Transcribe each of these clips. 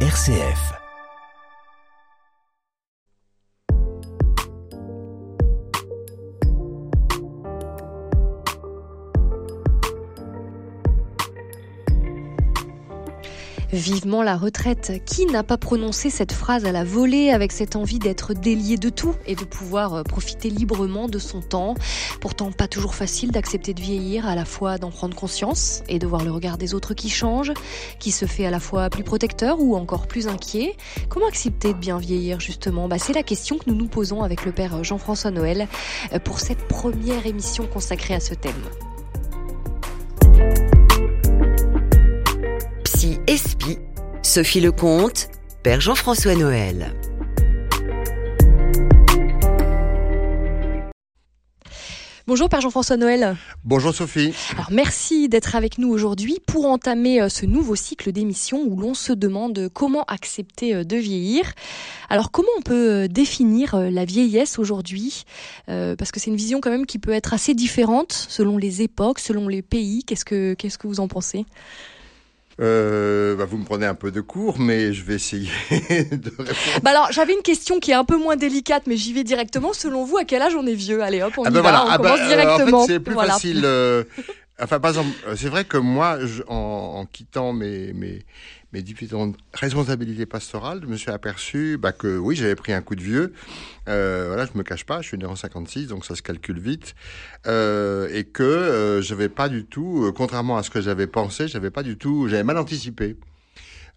RCF. Vivement la retraite. Qui n'a pas prononcé cette phrase à la volée avec cette envie d'être délié de tout et de pouvoir euh, profiter librement de son temps? Pourtant pas toujours facile d'accepter de vieillir, à la fois d'en prendre conscience et de voir le regard des autres qui change, qui se fait à la fois plus protecteur ou encore plus inquiet. Comment accepter de bien vieillir justement? Bah, C'est la question que nous nous posons avec le père Jean-François Noël euh, pour cette première émission consacrée à ce thème. Sophie Lecomte, Père Jean-François Noël. Bonjour Père Jean-François Noël. Bonjour Sophie. Alors merci d'être avec nous aujourd'hui pour entamer euh, ce nouveau cycle d'émissions où l'on se demande comment accepter euh, de vieillir. Alors comment on peut euh, définir la vieillesse aujourd'hui? Parce que c'est une vision quand même qui peut être assez différente selon les époques, selon les pays. Qu'est-ce que, qu'est-ce que vous en pensez? Euh, bah vous me prenez un peu de cours, mais je vais essayer de répondre. Bah alors, j'avais une question qui est un peu moins délicate, mais j'y vais directement. Selon vous, à quel âge on est vieux? Allez, hop, on ah y bah va, voilà. on Ah bah, commence euh, directement. en fait, c'est plus Voilà. facile. euh, Enfin, par exemple, euh, c'est vrai que moi, je- en, en quittant mes, mes, mes différentes responsabilités pastorales, je me suis aperçu bah, que oui, j'avais pris un coup de vieux. Euh, voilà, je me cache pas, je suis né en 56, donc ça se calcule vite. Euh, et que euh, j'avais pas du tout, contrairement à ce que j'avais pensé, j'avais pas du tout, j'avais mal anticipé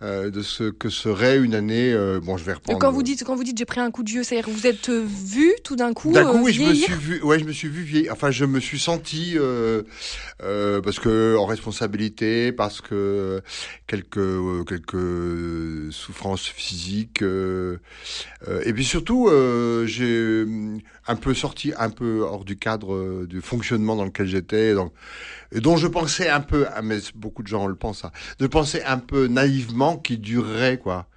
euh, de ce que serait une année. euh, bon, je vais reprendre. Quand vous dites, quand vous dites j'ai pris un coup de vieux, c'est-à-dire que vous êtes euh, vu tout d'un coup, D'un coup, euh, oui, je me suis vu, ouais, je me suis vu vieillir. Enfin, je me suis senti euh, euh, parce que en responsabilité, parce que quelques euh, quelques souffrances physiques, euh, euh, et puis surtout, euh, j'ai un peu sorti un peu hors du cadre euh, du fonctionnement dans lequel j'étais, donc et dont je pensais un peu, ah, mais beaucoup de gens le pensent, ça, je pensais un peu naïvement qu'il durerait quoi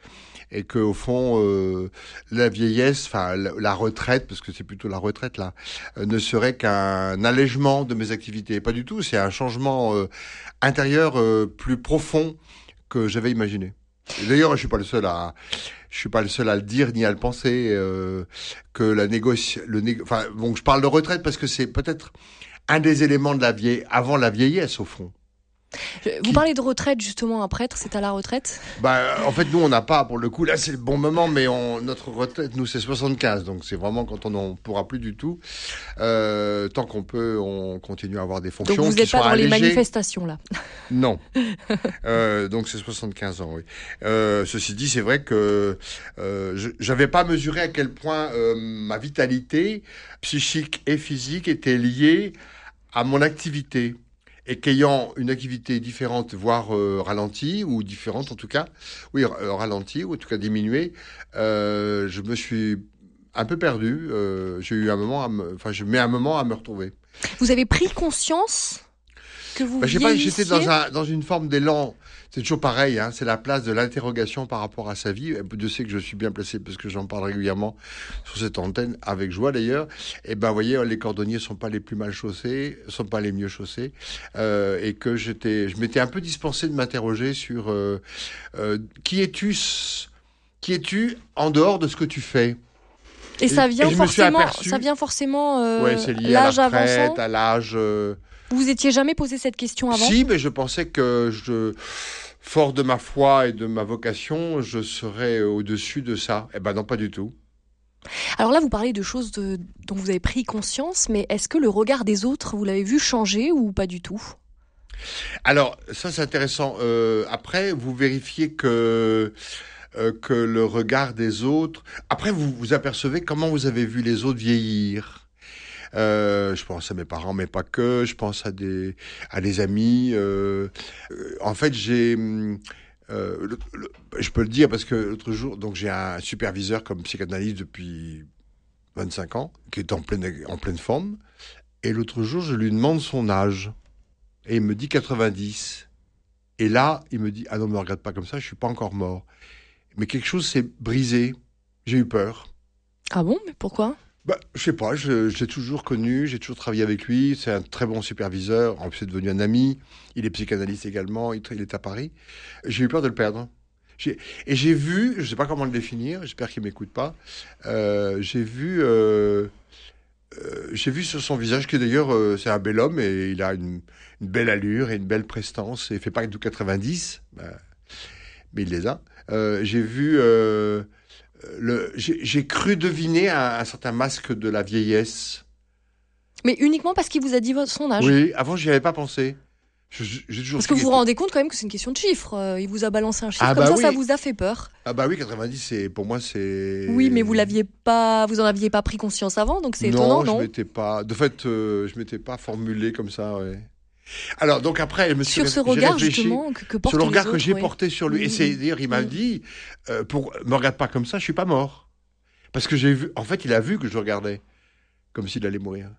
et que au fond euh, la vieillesse, enfin la, retraite, parce que c'est plutôt la retraite là, euh, ne serait qu'un allègement de mes activités. Pas du tout, c'est un changement euh, intérieur euh, plus profond que j'avais imaginé. D'ailleurs, je suis pas le seul à, je suis pas le seul à le dire ni à le penser euh, que la négociation, le négo- enfin bon, je parle de retraite parce que c'est peut-être un des éléments de la vieille, avant la vieillesse au fond. Vous parlez de retraite justement, un prêtre, c'est à la retraite? Bah, en fait, nous, on n'a pas, pour le coup, là, c'est le bon moment, mais on, notre retraite, nous, c'est 75, donc c'est vraiment quand on n'en pourra plus du tout. Euh, tant qu'on peut, on continue à avoir des fonctions Donc vous n'êtes pas dans les manifestations là? Non. Euh, donc c'est 75 ans, oui. Euh, ceci dit, c'est vrai que je j'avais pas mesuré à quel point ma vitalité psychique et physique était liée à mon activité. Et qu'ayant une activité différente, voire euh, ralentie, ou différente en tout cas, oui, euh, ralentie, ou en tout cas diminuée, euh, je me suis un peu perdu. Euh, J'ai eu un moment, à me, enfin, je mets un moment à me retrouver. Vous avez pris conscience que vous Bah, je sais pas, j'étais dans, vieillissiez un, dans une forme d'élan. C'est toujours pareil, hein, c'est la place de l'interrogation par rapport à sa vie. Je sais que je suis bien placé parce que j'en parle régulièrement sur cette antenne, avec joie d'ailleurs. Et ben, vous voyez, les cordonniers sont pas les plus mal chaussés, sont pas les mieux chaussés, euh, et que j'étais, je m'étais un peu dispensé de m'interroger sur euh, euh, qui es-tu, qui es-tu en dehors de ce que tu fais? Et ça vient forcément, ça vient forcément ouais, c'est lié à l'âge la retraite, avançant. à l'âge. Vous vous étiez jamais posé cette question avant Si, mais je pensais que je, fort de ma foi et de ma vocation, je serais au-dessus de ça. Eh ben non, pas du tout. Alors là, vous parlez de choses de- dont vous avez pris conscience, mais est-ce que le regard des autres, vous l'avez vu changer ou pas du tout? Alors, ça c'est intéressant. Euh, après, vous vérifiez que euh, que le regard des autres. Après, vous vous apercevez comment vous avez vu les autres vieillir. Euh, je pense à mes parents, mais pas que. Je pense à des à des amis. Euh, euh, en fait, j'ai hum, je peux le dire parce que l'autre jour, donc j'ai un superviseur comme psychanalyste depuis 25 ans, qui est en pleine en pleine forme. Et l'autre jour, je lui demande son âge. Et il me dit 90. Et là, il me dit, ah non, me regarde pas comme ça, je suis pas encore mort. Mais quelque chose s'est brisé. J'ai eu peur. Ah bon? Mais pourquoi? Bah, je sais pas, je, l'ai toujours connu, j'ai toujours travaillé avec lui, c'est un très bon superviseur, en plus c'est devenu un ami, il est psychanalyste également, il, est à Paris. J'ai eu peur de le perdre. Et j'ai vu, je sais pas comment le définir, j'espère qu'il m'écoute pas. euh, j'ai vu, euh, euh, j'ai vu sur son visage que d'ailleurs c'est un bel homme et il a une, belle allure et une belle prestance. Et il fait pas du 90, bah, mais il les a. J'ai vu, j'ai cru deviner un, un certain masque de la vieillesse. Mais uniquement parce qu'il vous a dit votre- son âge. Oui, avant j'y avais pas pensé. Je- je- Parce que vous vous rendez compte quand même que c'est une question de chiffres. Euh, il vous a balancé un chiffre Ah comme bah ça, ça oui. vous a fait peur. Ah bah oui, 90, c'est pour moi c'est. Oui, mais vous l'aviez pas, vous en aviez pas pris conscience avant, donc c'est étonnant, je non m'étais pas. De fait, euh, je m'étais pas formulé comme ça. Ouais. Alors donc après, je me suis Sur ce regard justement que, que portent sur le les regard que j'ai porté sur lui. Et c'est dire, il m'a dit, euh, pour me regarde pas comme ça, je suis pas mort. Parce que j'ai vu. En fait, il a vu que je regardais comme s'il allait mourir.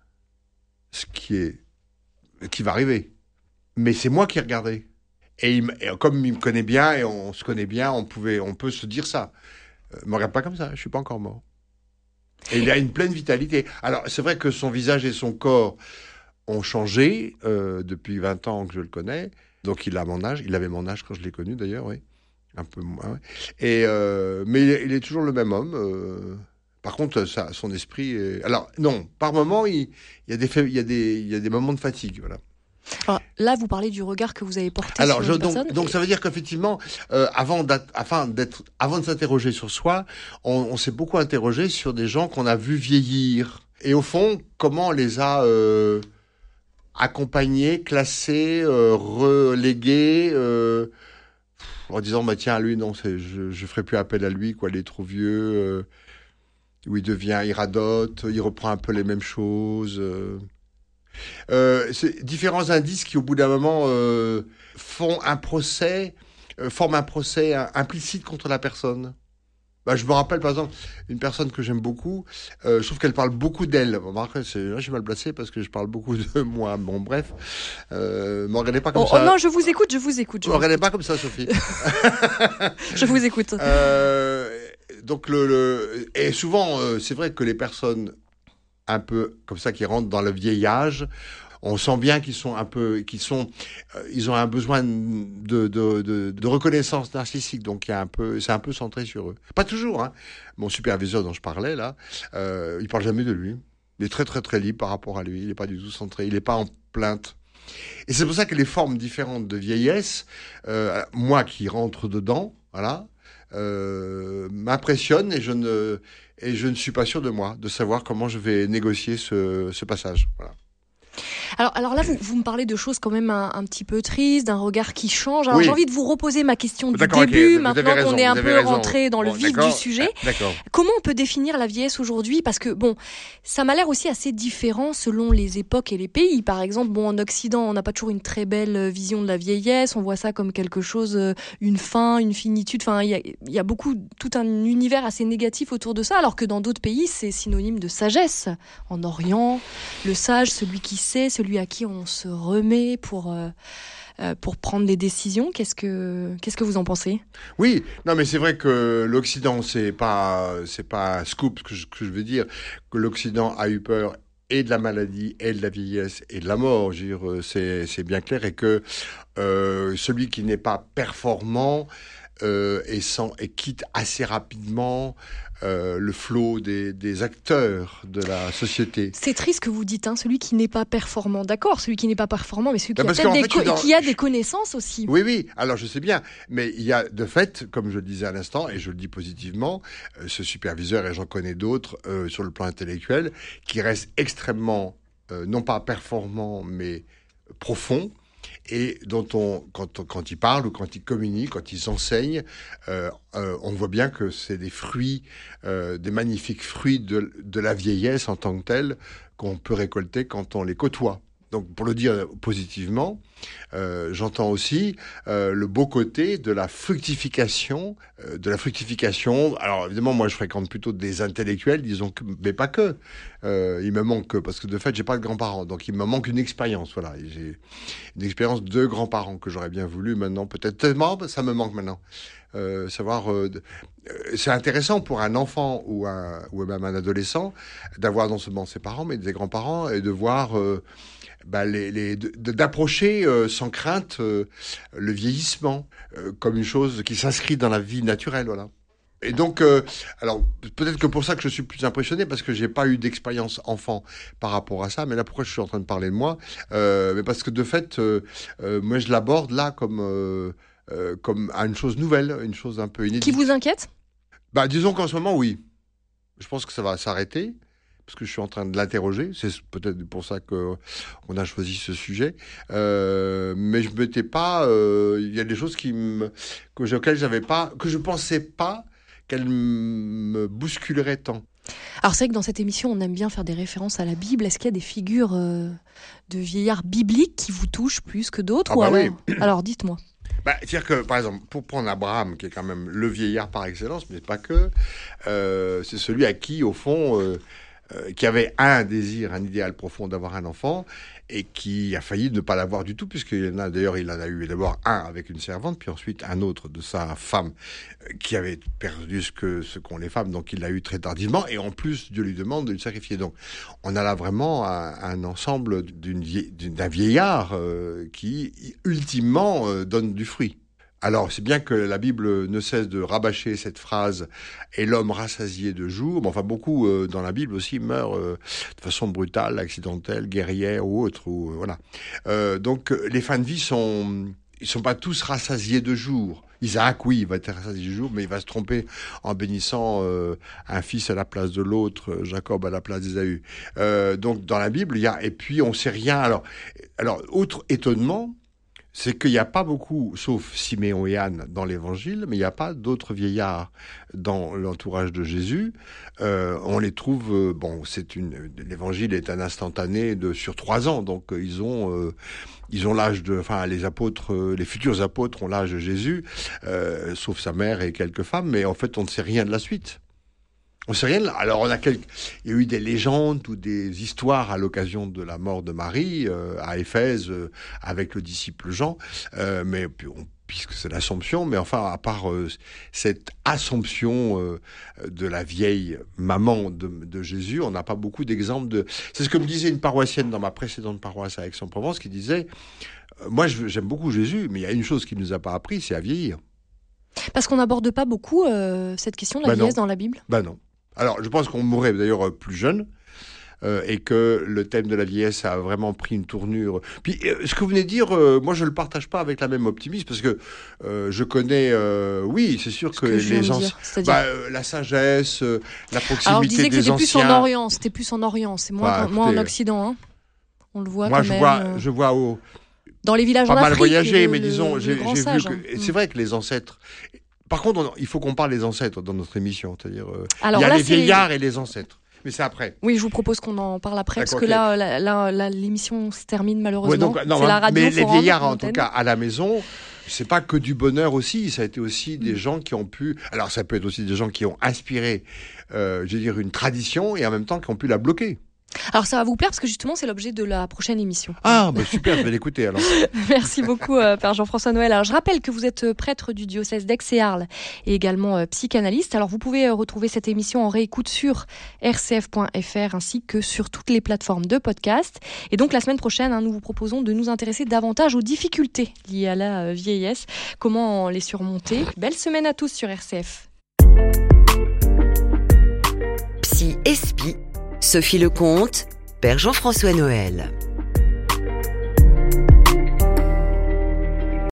Ce qui est, qui va arriver. Mais c'est moi qui regardais. Et, il et comme il me connaît bien et on se connaît bien, on pouvait, on peut se dire ça. Euh, me regarde pas comme ça, je suis pas encore mort. Et il a une pleine vitalité. Alors, c'est vrai que son visage et son corps ont changé euh, depuis 20 ans que je le connais. Donc, il a mon âge. Il avait mon âge quand je l'ai connu, d'ailleurs, oui. Un peu moins. ouais. Et, euh, mais il est, il est toujours le même homme. euh. par contre, ça, son esprit est... Alors, non, par moment, il, il y, a des, fa- il, y a des, il y a des moments de fatigue, voilà. Alors, là, vous parlez du regard que vous avez porté Alors, sur je, donc, personne. donc ça veut dire qu'effectivement, euh, avant, afin d'être, avant de s'interroger sur soi, on, on s'est beaucoup interrogé sur des gens qu'on a vus vieillir. Et au fond, comment on les a euh, accompagnés, classés, euh, relégués, euh, en disant bah tiens lui non, je je ferai plus appel à lui quoi, il est trop vieux. euh, où il devient, il radote, il reprend un peu les mêmes choses. euh. Euh, différents indices qui, au bout d'un moment, euh, font un procès, forment un procès implicite contre la personne. Bah, je me rappelle, par exemple, une personne que j'aime beaucoup. euh, je trouve qu'elle parle beaucoup d'elle. Bon, là, je suis mal placé parce que je parle beaucoup de moi. Bon, bref. Euh, me regardez pas comme Oh, oh ça. non, je vous écoute, je vous écoute. Je, me regardez pas comme ça, Sophie. je vous écoute. Euh, donc le, le- et souvent euh, c'est vrai que les personnes un peu comme ça qui rentrent dans le vieillage on sent bien qu'ils sont un peu qu'ils sont euh, ils ont un besoin de, de, de, de reconnaissance narcissique. Donc il y a un peu c'est un peu centré sur eux. Pas toujours hein. Mon superviseur dont je parlais là euh, il parle jamais de lui. Il est très très très libre par rapport à lui. Il n'est pas du tout centré. Il n'est pas en plainte. Et c'est pour ça que les formes différentes de vieillesse euh, moi qui rentre dedans voilà m'impressionne et je ne et je ne suis pas sûr de moi de savoir comment je vais négocier ce, ce passage. Voilà. Alors, alors là, vous, vous me parlez de choses quand même un, un petit peu tristes, d'un regard qui change. Alors Oui. j'ai envie de vous reposer ma question du début, maintenant qu'on est un peu raison. rentré dans le vif du sujet. ah. Comment on peut définir la vieillesse aujourd'hui? Parce que bon, ça m'a l'air aussi assez différent selon les époques et les pays. Par exemple, bon, en Occident, on n'a pas toujours une très belle euh, vision de la vieillesse. On voit ça comme quelque chose, euh, une fin, une finitude. Enfin, il y a, il y a beaucoup, tout un univers assez négatif autour de ça, alors que dans d'autres pays, c'est synonyme de sagesse. En Orient, le sage, celui qui sait, celui à qui on se remet pour. euh, euh, pour prendre des décisions, qu'est-ce que qu'est-ce que vous en pensez? Oui, non, mais c'est vrai que l'Occident, c'est pas, c'est pas scoop ce que je, que je veux dire, que l'Occident a eu peur et de la maladie, et de la vieillesse, et de la mort. Euh, c'est, bien clair, et que celui qui n'est pas performant euh, et, sans, et quitte assez rapidement euh, le flot des, des acteurs de la société. C'est triste que vous dites, hein, celui qui n'est pas performant. D'accord, celui qui n'est pas performant, mais celui qui, Ben, a, des fait, co- je suis dans- qui a des connaissances aussi. Oui, oui, alors je sais bien, mais il y a de fait, comme je le disais à l'instant, et je le dis positivement, euh, ce superviseur, et j'en connais d'autres sur le plan intellectuel, qui restent extrêmement, non pas performants, mais profonds, et dont on, quand, quand ils parlent ou quand ils communiquent, quand ils enseignent, euh, euh, on voit bien que c'est des fruits, euh, des magnifiques fruits de, de la vieillesse en tant que telle qu'on peut récolter quand on les côtoie. Donc, pour le dire positivement, euh, j'entends aussi euh, le beau côté de la fructification, euh, de la fructification. Alors évidemment, moi, je fréquente plutôt des intellectuels, disons, que, mais pas que. Il me manque parce que de fait, j'ai pas de grands-parents, donc il me manque une expérience. Voilà, j'ai une expérience de grands-parents que j'aurais bien voulu maintenant, peut-être tellement, ça me manque maintenant. Euh, savoir, euh, c'est intéressant pour un enfant ou, un, ou même un adolescent d'avoir non seulement ses parents, mais des grands-parents et de voir bah, les, d'approcher sans crainte le vieillissement comme une chose qui s'inscrit dans la vie naturelle. Voilà. Et donc, euh, alors peut-être que pour ça que je suis plus impressionné parce que j'ai pas eu d'expérience enfant par rapport à ça. Mais là, pourquoi je suis en train de parler de moi euh, Mais parce que de fait, euh, moi, je l'aborde là comme comme une chose nouvelle, une chose un peu inédite. Qui vous inquiète? Bah, disons qu'en ce moment, oui. Je pense que ça va s'arrêter parce que je suis en train de l'interroger. C'est peut-être pour ça que on a choisi ce sujet. mais je m'étais pas. Il y a des choses qui me, que auxquelles j'avais pas, que je pensais pas qu'elle me bousculerait tant. Alors c'est vrai que dans cette émission, on aime bien faire des références à la Bible. Est-ce qu'il y a des figures euh, de vieillards bibliques qui vous touchent plus que d'autres ah bah alors... alors dites-moi. Bah, C'est-à-dire que, par exemple, pour prendre Abraham, qui est quand même le vieillard par excellence, mais pas que, euh, c'est celui à qui, au fond, euh, euh, qui avait un désir, un idéal profond d'avoir un enfant, et qui a failli ne pas l'avoir du tout, puisqu'il en a d'ailleurs, il en a eu d'abord un avec une servante, puis ensuite un autre de sa femme, euh, qui avait perdu ce que ce qu'ont les femmes, donc il l'a eu très tardivement, et en plus Dieu lui demande de le sacrifier. Donc on a là vraiment un, ensemble d'un vieillard euh, qui ultimement donne du fruit. Alors, c'est bien que la Bible ne cesse de rabâcher cette phrase et l'homme rassasié de jour. Mais enfin, beaucoup euh, dans la Bible aussi meurent euh, de façon brutale, accidentelle, guerrière ou autre. Ou, euh, voilà. donc, les fins de vie sont, ils sont pas tous rassasiés de jour. Isaac, oui, il va être rassasié de jour, mais il va se tromper en bénissant un fils à la place de l'autre, Jacob à la place d'Ésaü. donc, dans la Bible, il y a et puis on sait rien. Alors, alors, autre étonnement c'est qu'il n'y a pas beaucoup, sauf Siméon et Anne dans l'Évangile, mais il n'y a pas d'autres vieillards dans l'entourage de Jésus. Euh, on les trouve, euh, bon, c'est une, l'Évangile est un instantané de sur trois ans, donc euh, ils ont, ils ont l'âge de, enfin, les apôtres, les futurs apôtres ont l'âge de Jésus, sauf sa mère et quelques femmes, mais en fait, on ne sait rien de la suite. On sait rien. Alors, on a quelques... il y a eu des légendes ou des histoires à l'occasion de la mort de Marie euh, à Éphèse euh, avec le disciple Jean, euh, mais puisque c'est l'Assomption, mais enfin, à part cette Assomption de la vieille maman de, Jésus, on n'a pas beaucoup d'exemples de. C'est ce que me disait une paroissienne dans ma précédente paroisse à Aix-en-Provence, qui disait Moi, j'aime beaucoup Jésus, mais il y a une chose qu'il nous a pas appris, c'est à vieillir. Parce qu'on n'aborde pas beaucoup cette question de la bah vieillesse dans la Bible? Ben non. Alors, je pense qu'on mourrait d'ailleurs plus jeune. Euh, et que le thème de la vieillesse a vraiment pris une tournure. Puis, euh, ce que vous venez de dire, euh, moi, je ne le partage pas avec la même optimisme, parce que je connais, oui, c'est sûr que, les anciens... Bah, la sagesse, la proximité Alors, je disais que c'était plus en Orient, c'était plus en Orient, c'est moins, bah, en Occident. Hein. On le voit moi, je Vois, je vois au... Dans les villages pas en mal voyagé, mais disons, j'ai vu que... Hein. C'est vrai que les ancêtres par contre, il faut qu'on parle des ancêtres dans notre émission. C'est-à-dire, euh, il y a les vieillards et les ancêtres. Mais c'est après. Oui, je vous propose qu'on en parle après, parce que là, l'émission se termine malheureusement. la radio, mais les vieillards, en tout cas, à la maison, c'est pas que du bonheur aussi. Ça a été aussi des mm. gens qui ont pu. Alors, ça peut être aussi des gens qui ont inspiré, euh, je veux dire, une tradition et en même temps qui ont pu la bloquer. Alors ça va vous plaire parce que justement c'est l'objet de la prochaine émission. Ah bah super, je vais l'écouter alors. Merci beaucoup euh, Père Jean-François Noël. Alors je rappelle que vous êtes euh, prêtre du diocèse d'Aix et Arles et également euh, psychanalyste. Alors vous pouvez retrouver cette émission en réécoute sur rcf.fr ainsi que sur toutes les plateformes de podcast. Et donc la semaine prochaine, hein, nous vous proposons de nous intéresser davantage aux difficultés liées à la vieillesse, comment les surmonter. Belle semaine à tous sur RCF. Psy Espi Sophie Lecomte, Père Jean-François Noël.